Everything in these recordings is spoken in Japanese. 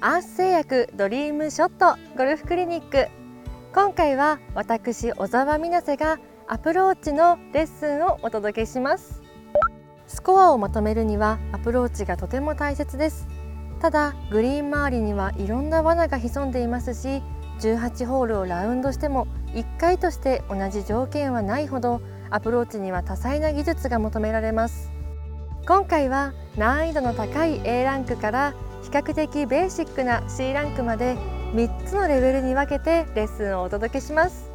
アース製薬ドリームショットゴルフクリニック。今回は私小澤美奈瀬がアプローチのレッスンをお届けします。スコアをまとめるにはアプローチがとても大切です。ただグリーン周りにはいろんな罠が潜んでいますし18ホールをラウンドしても1回として同じ条件はないほどアプローチには多彩な技術が求められます。今回は難易度の高い A ランクから比較的ベーシックな C ランクまで3つのレベルに分けてレッスンをお届けします。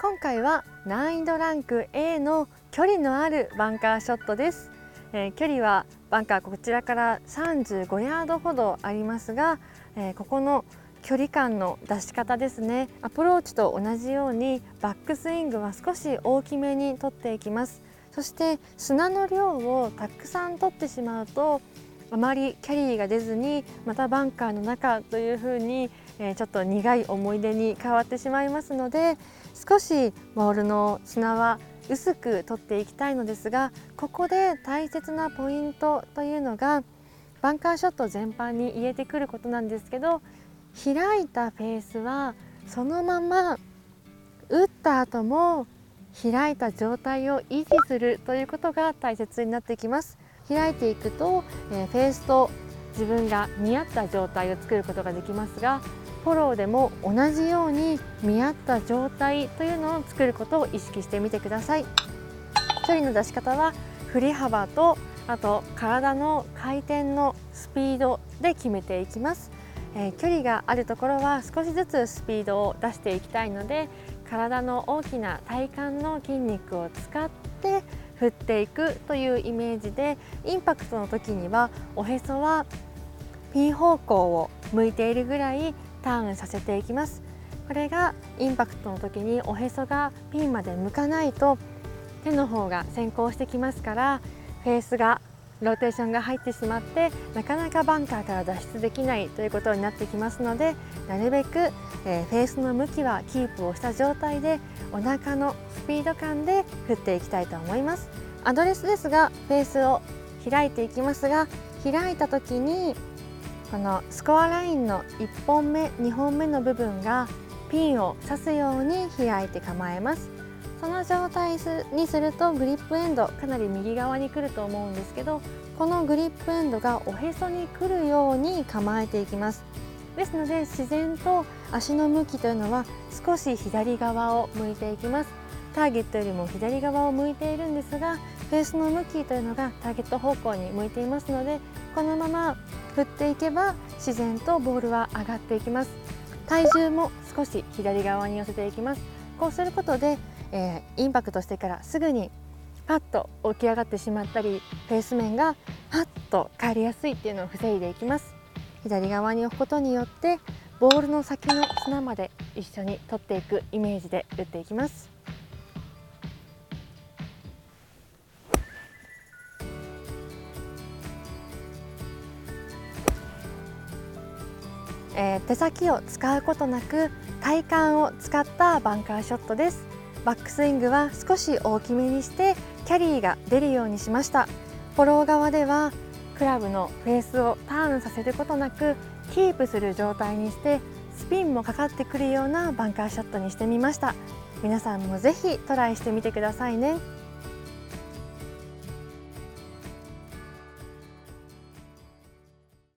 今回は難易度ランク A の距離のあるバンカーショットです、えー、距離はバンカーこちらから35ヤードほどありますが、えー、ここの距離感の出し方ですね。アプローチと同じようにバックスイングは少し大きめに取っていきます。そして砂の量をたくさん取ってしまうとあまりキャリーが出ずにまたバンカーの中というふうに、え、ちょっと苦い思い出に変わってしまいますので少しボールの砂は薄く取っていきたいのですがここで大切なポイントというのがバンカーショット全般に言えてくることなんですけど開いたフェースはそのまま打った後も開いた状態を維持するということが大切になってきます。開いていくと、え、フェースと自分が見合った状態を作ることができますがフォローでも同じように見合った状態というのを作ることを意識してみてください。距離の出し方は振り幅とあと体の回転のスピードで決めていきます。えー、距離があるところは少しずつスピードを出していきたいので体の大きな体幹の筋肉を使って振っていくというイメージでインパクトの時にはおへそはピン方向を向いているぐらいターンさせていきます。これがインパクトの時におへそがピンまで向かないと手の方が先行してきますからフェースがローテーションが入ってしまってなかなかバンカーから脱出できないということになってきますのでなるべく、えー、フェースの向きはキープをした状態でお腹のスピード感で振っていきたいと思います。アドレスですがフェースを開いていきますが開いた時にこのスコアラインの1本目2本目の部分がピンを刺すように開いて構えます。その状態にするとグリップエンドかなり右側に来ると思うんですけどこのグリップエンドがおへそに来るように構えていきます。ですので自然と足の向きというのは少し左側を向いていきます。ターゲットよりも左側を向いているんですがフェースの向きというのがターゲット方向に向いていますのでこのまま振っていけば自然とボールは上がっていきます。体重も少し左側に寄せていきます。こうすることでえー、インパクトしてからすぐにパッと起き上がってしまったりフェース面がパッと返りやすいっていうのを防いでいきます。左側に置くことによってボールの先の砂まで一緒に取っていくイメージで打っていきます。えー、手先を使うことなく体幹を使ったバンカーショットです。バックスイングは少し大きめにしてキャリーが出るようにしました。フォロー側ではクラブのフェースをターンさせることなくキープする状態にしてスピンもかかってくるようなバンカーショットにしてみました。皆さんもぜひトライしてみてくださいね。